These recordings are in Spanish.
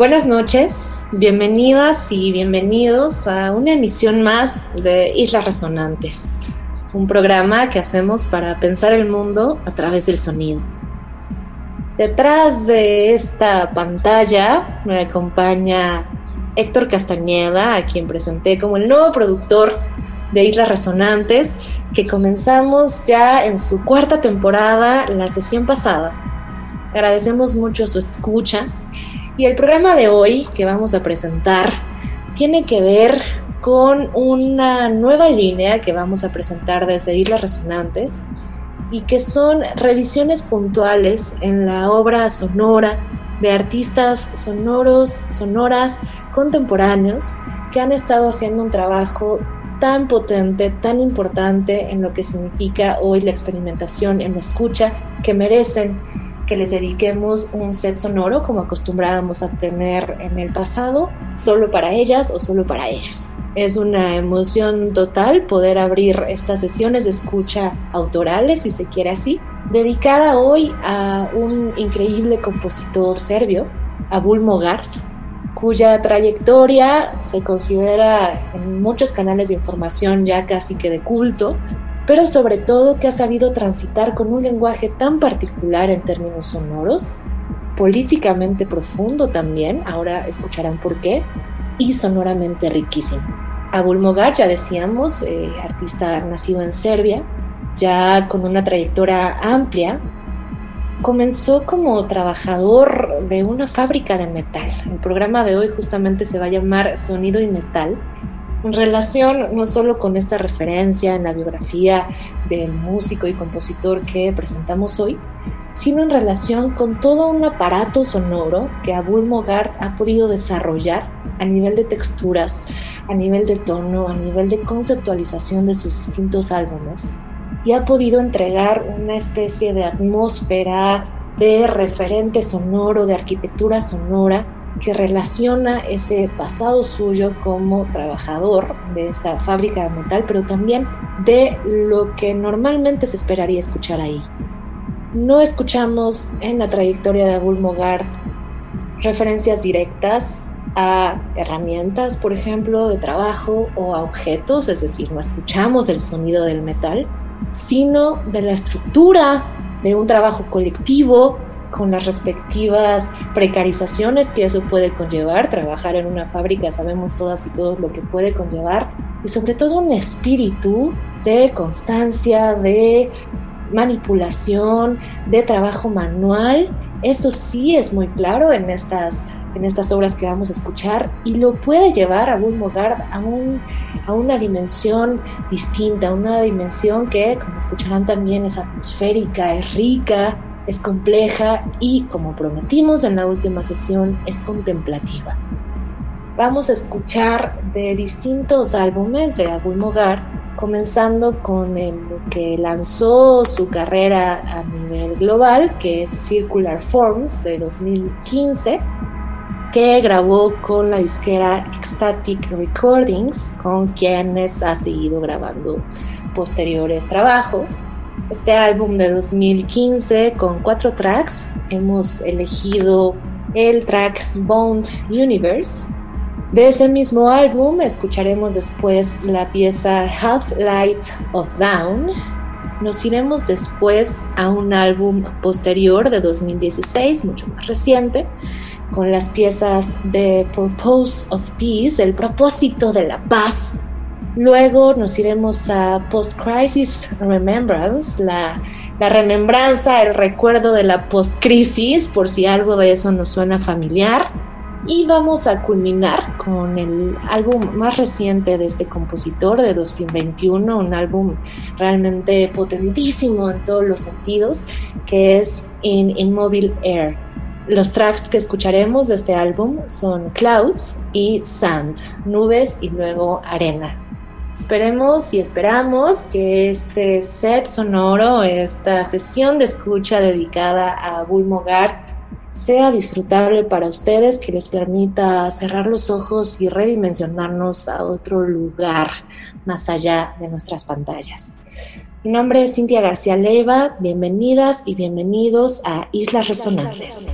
Buenas noches, bienvenidas y bienvenidos a una emisión más de Islas Resonantes, un programa que hacemos para pensar el mundo a través del sonido. Detrás de esta pantalla me acompaña Héctor Castañeda, a quien presenté como el nuevo productor de Islas Resonantes, que comenzamos ya en su cuarta temporada la sesión pasada. Agradecemos mucho su escucha y el programa de hoy que vamos a presentar tiene que ver con una nueva línea que vamos a presentar desde Islas Resonantes y que son revisiones puntuales en la obra sonora de artistas sonoros, sonoras contemporáneos que han estado haciendo un trabajo tan potente, tan importante en lo que significa hoy la experimentación en la escucha, que merecen que les dediquemos un set sonoro como acostumbrábamos a tener en el pasado, solo para ellas o solo para ellos. Es una emoción total poder abrir estas sesiones de escucha autorales, si se quiere así, dedicada hoy a un increíble compositor serbio, Abul Mogarz, cuya trayectoria se considera en muchos canales de información ya casi que de culto, pero sobre todo que ha sabido transitar con un lenguaje tan particular en términos sonoros, políticamente profundo también, ahora escucharán por qué, y sonoramente riquísimo. Abul Mogar, ya decíamos, eh, artista nacido en Serbia, ya con una trayectoria amplia, comenzó como trabajador de una fábrica de metal. El programa de hoy justamente se va a llamar Sonido y Metal, en relación no solo con esta referencia en la biografía del músico y compositor que presentamos hoy, sino en relación con todo un aparato sonoro que Abul Mogart ha podido desarrollar a nivel de texturas, a nivel de tono, a nivel de conceptualización de sus distintos álbumes y ha podido entregar una especie de atmósfera de referente sonoro, de arquitectura sonora que relaciona ese pasado suyo como trabajador de esta fábrica de metal, pero también de lo que normalmente se esperaría escuchar ahí. No escuchamos en la trayectoria de Abul Mogart referencias directas a herramientas, por ejemplo, de trabajo o a objetos, es decir, no escuchamos el sonido del metal, sino de la estructura de un trabajo colectivo con las respectivas precarizaciones que eso puede conllevar. Trabajar en una fábrica sabemos todas y todos lo que puede conllevar y sobre todo un espíritu de constancia, de manipulación, de trabajo manual. Eso sí es muy claro en estas en estas obras que vamos a escuchar y lo puede llevar a un lugar, a, un, a una dimensión distinta, una dimensión que, como escucharán también, es atmosférica, es rica, es compleja y, como prometimos en la última sesión, es contemplativa. Vamos a escuchar de distintos álbumes de Abul Mogar, comenzando con el que lanzó su carrera a nivel global, que es Circular Forms de 2015 que grabó con la disquera Ecstatic Recordings, con quienes ha seguido grabando posteriores trabajos. Este álbum de 2015 con cuatro tracks, hemos elegido el track Bond Universe. De ese mismo álbum escucharemos después la pieza Half Light of Down. Nos iremos después a un álbum posterior de 2016, mucho más reciente, con las piezas de Purpose of Peace, el propósito de la paz. Luego nos iremos a Post-Crisis Remembrance, la, la remembranza, el recuerdo de la post-crisis, por si algo de eso nos suena familiar. Y vamos a culminar con el álbum más reciente de este compositor de 2021, un álbum realmente potentísimo en todos los sentidos, que es In Immobile Air Los tracks que escucharemos de este álbum son Clouds y Sand, nubes y luego arena. Esperemos y esperamos que este set sonoro, esta sesión de escucha dedicada a Bull-Mogart sea disfrutable para ustedes, que les permita cerrar los ojos y redimensionarnos a otro lugar más allá de nuestras pantallas. Mi nombre es Cintia García Leiva, bienvenidas y bienvenidos a Islas Resonantes.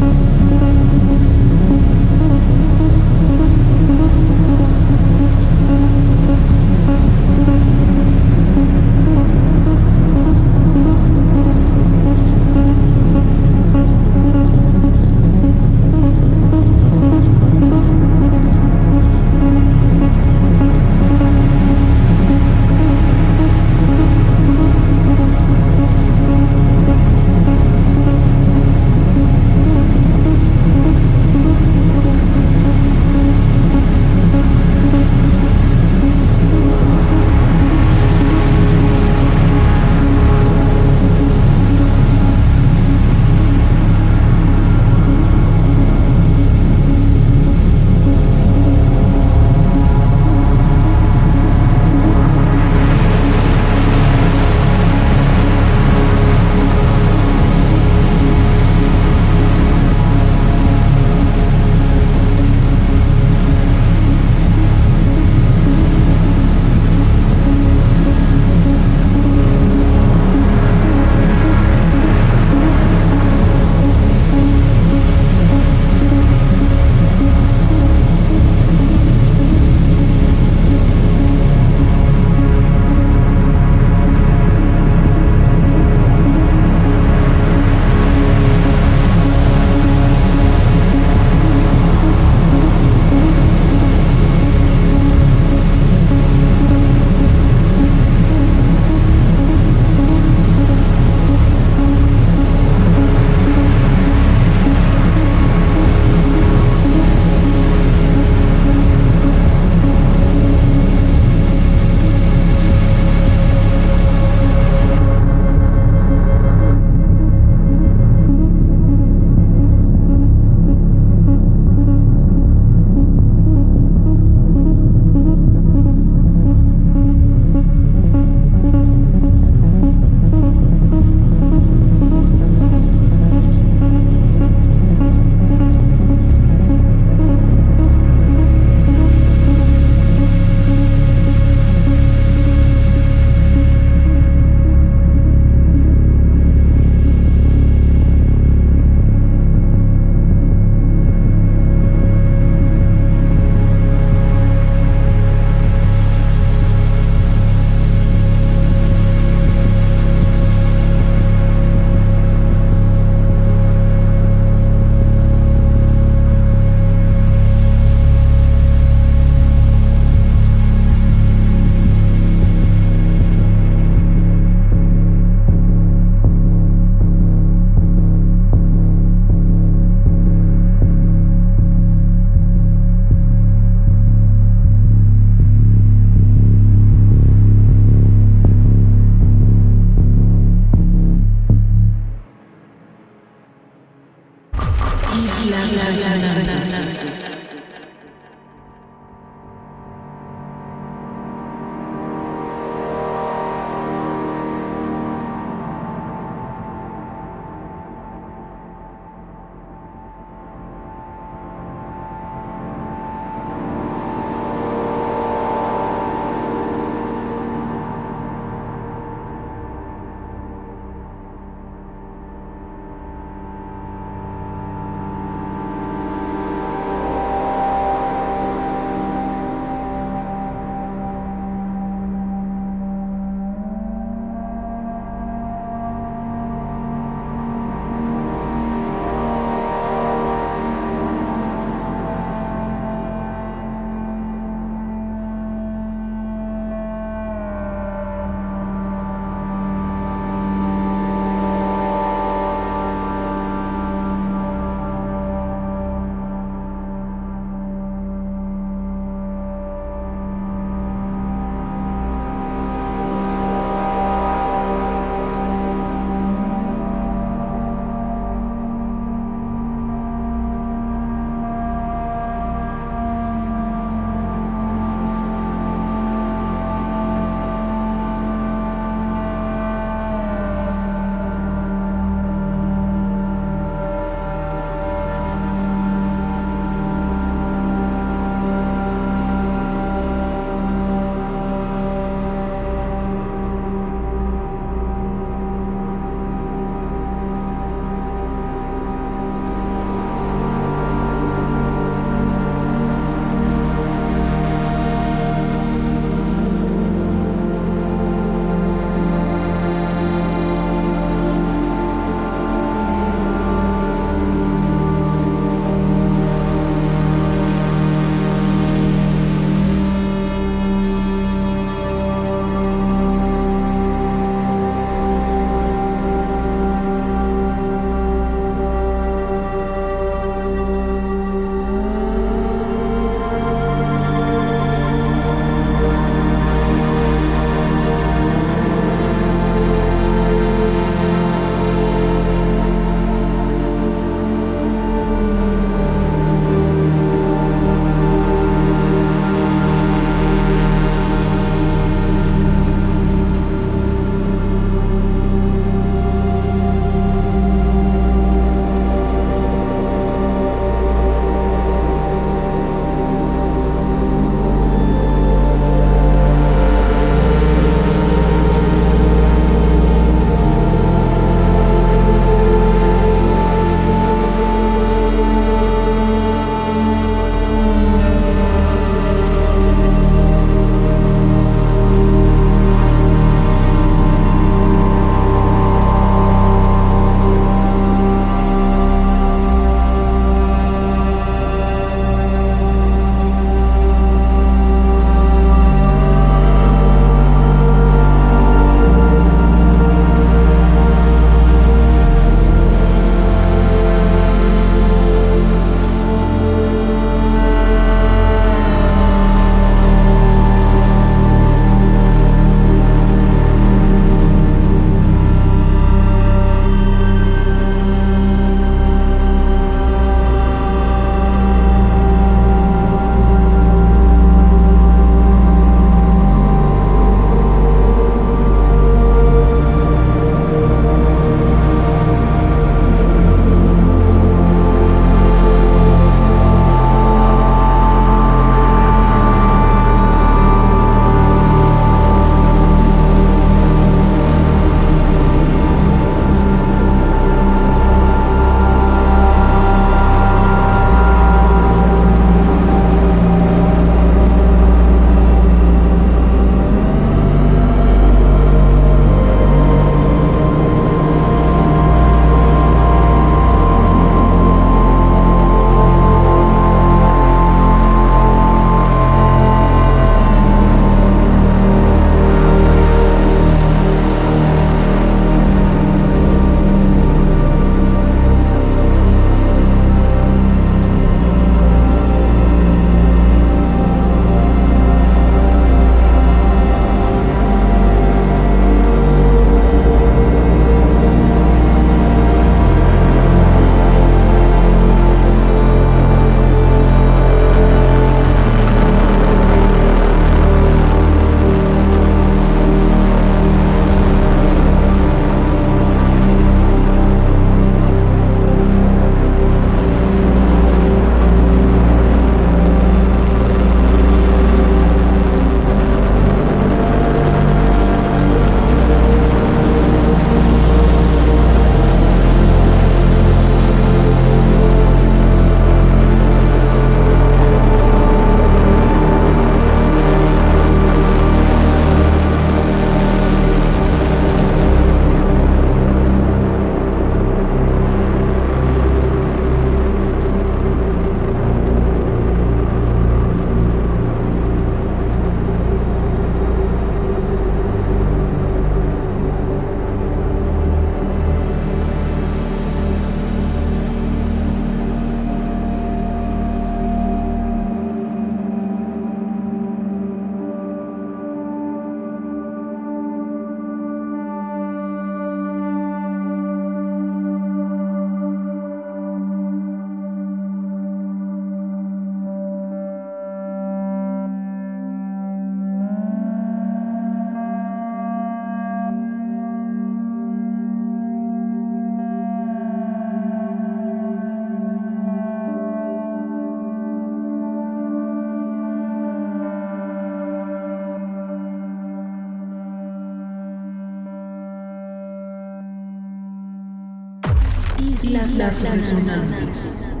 Islas Resonantes.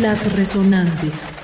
Islas Resonantes.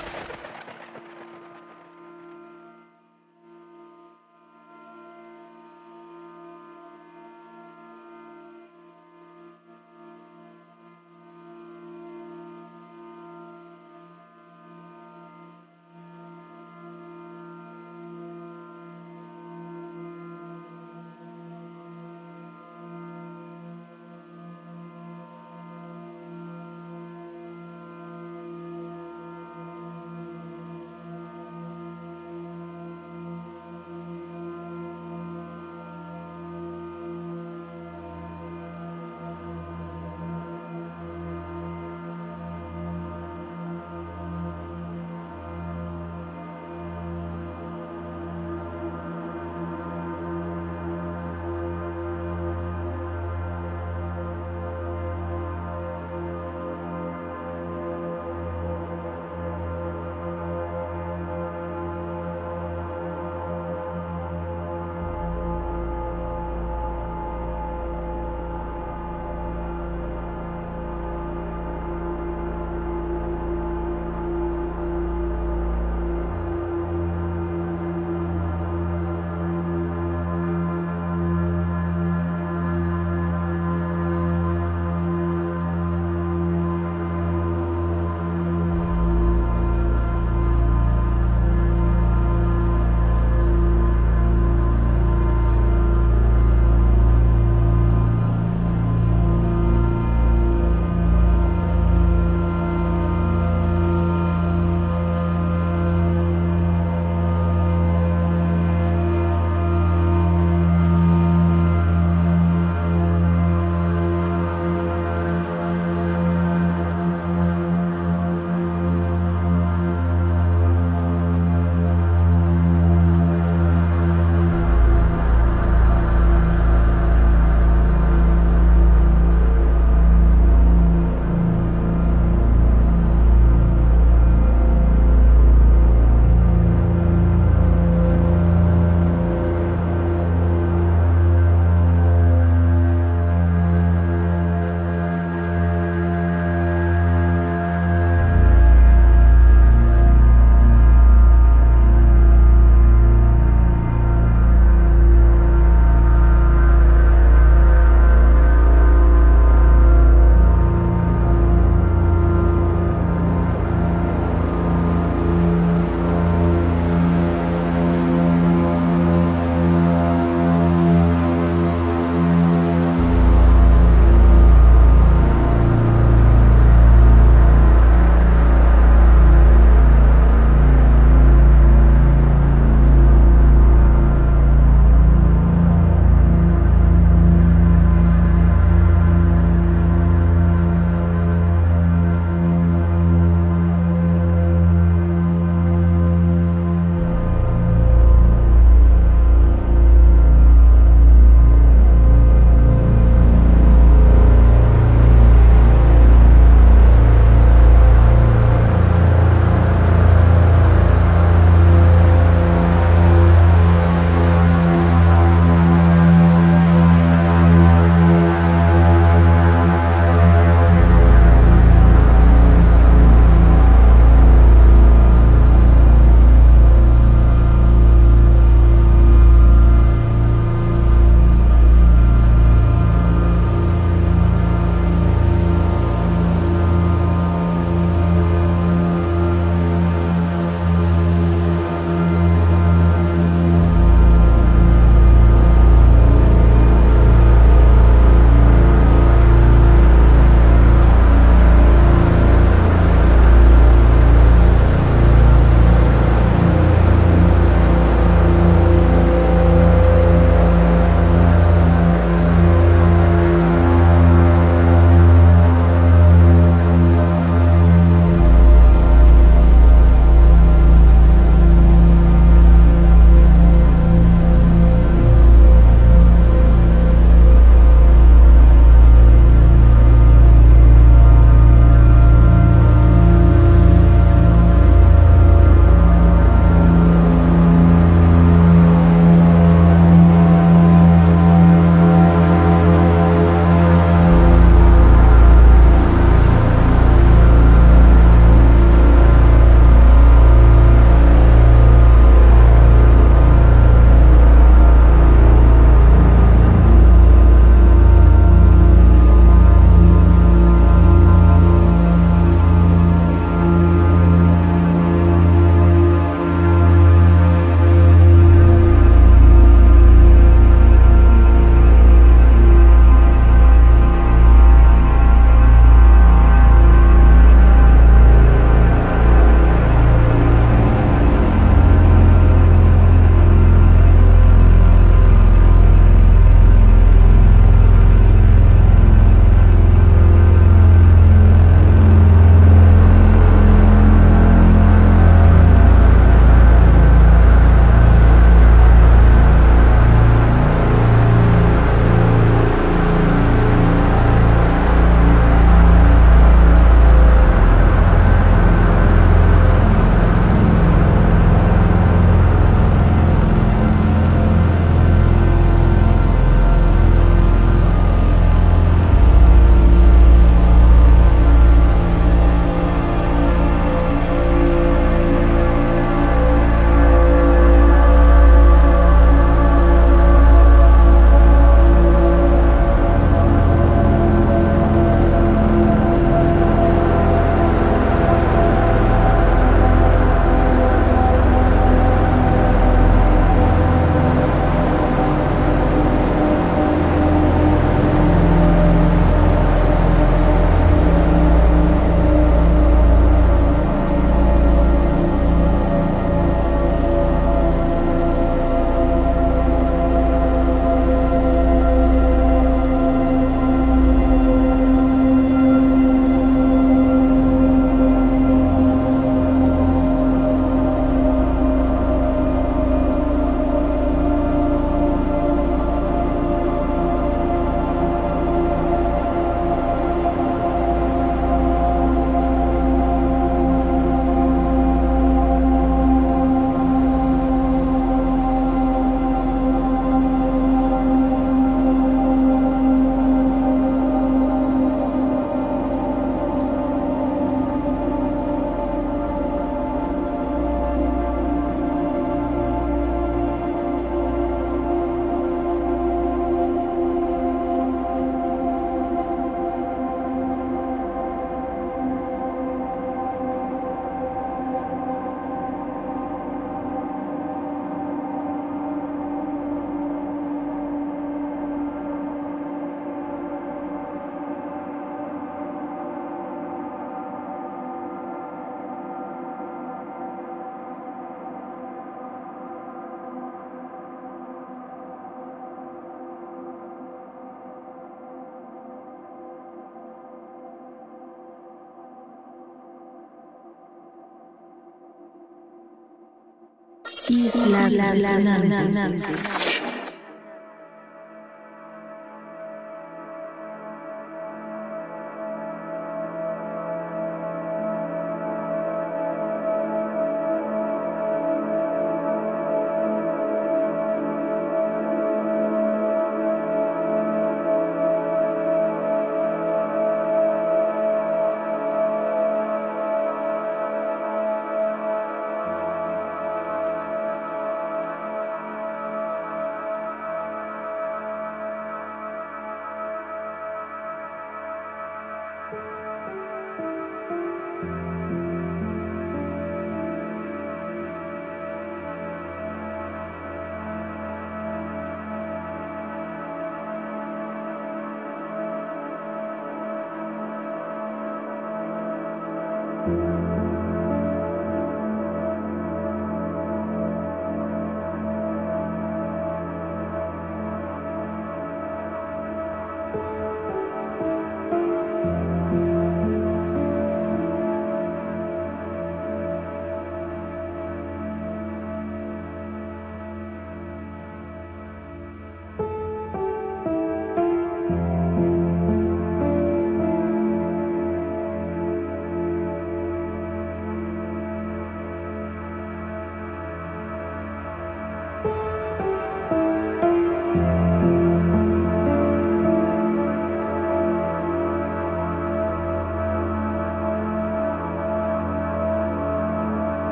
Islas, Islas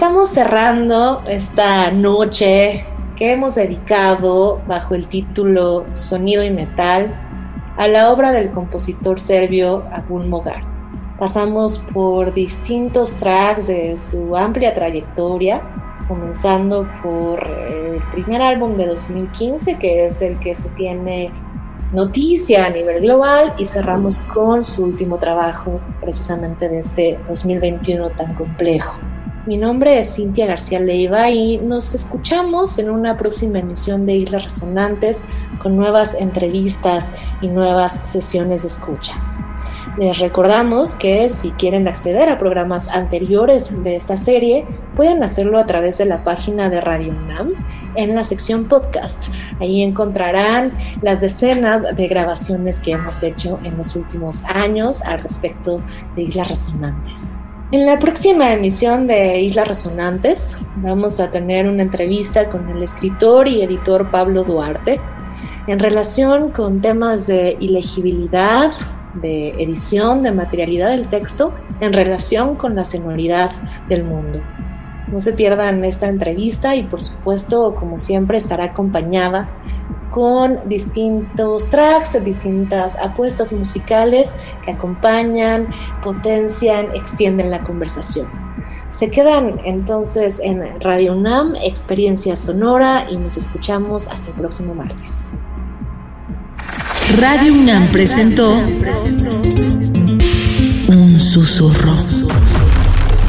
Estamos cerrando esta noche que hemos dedicado bajo el título Sonido y Metal a la obra del compositor serbio Abul Mogar. Pasamos por distintos tracks de su amplia trayectoria, comenzando por el primer álbum de 2015, que es el que se tiene noticia a nivel global, y cerramos con su último trabajo, precisamente de este 2021 tan complejo. Mi nombre es Cintia García Leiva y nos escuchamos en una próxima emisión de Islas Resonantes con nuevas entrevistas y nuevas sesiones de escucha. Les recordamos que si quieren acceder a programas anteriores de esta serie, pueden hacerlo a través de la página de Radio UNAM en la sección podcast. Ahí encontrarán las decenas de grabaciones que hemos hecho en los últimos años al respecto de Islas Resonantes. En la próxima emisión de Islas Resonantes vamos a tener una entrevista con el escritor y editor Pablo Duarte en relación con temas de ilegibilidad, de edición, de materialidad del texto en relación con la sonoridad del mundo. No se pierdan esta entrevista y por supuesto, como siempre, estará acompañada con distintos tracks, distintas apuestas musicales que acompañan, potencian, extienden la conversación. Se quedan entonces en Radio UNAM, Experiencia Sonora, y nos escuchamos hasta el próximo martes. Radio UNAM presentó Un susurro,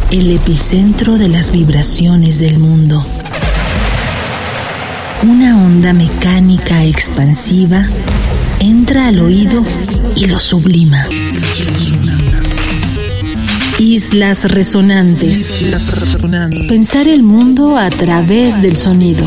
el epicentro de las vibraciones del mundo una onda mecánica expansiva entra al oído y lo sublima. Islas resonantes. Pensar el mundo a través del sonido.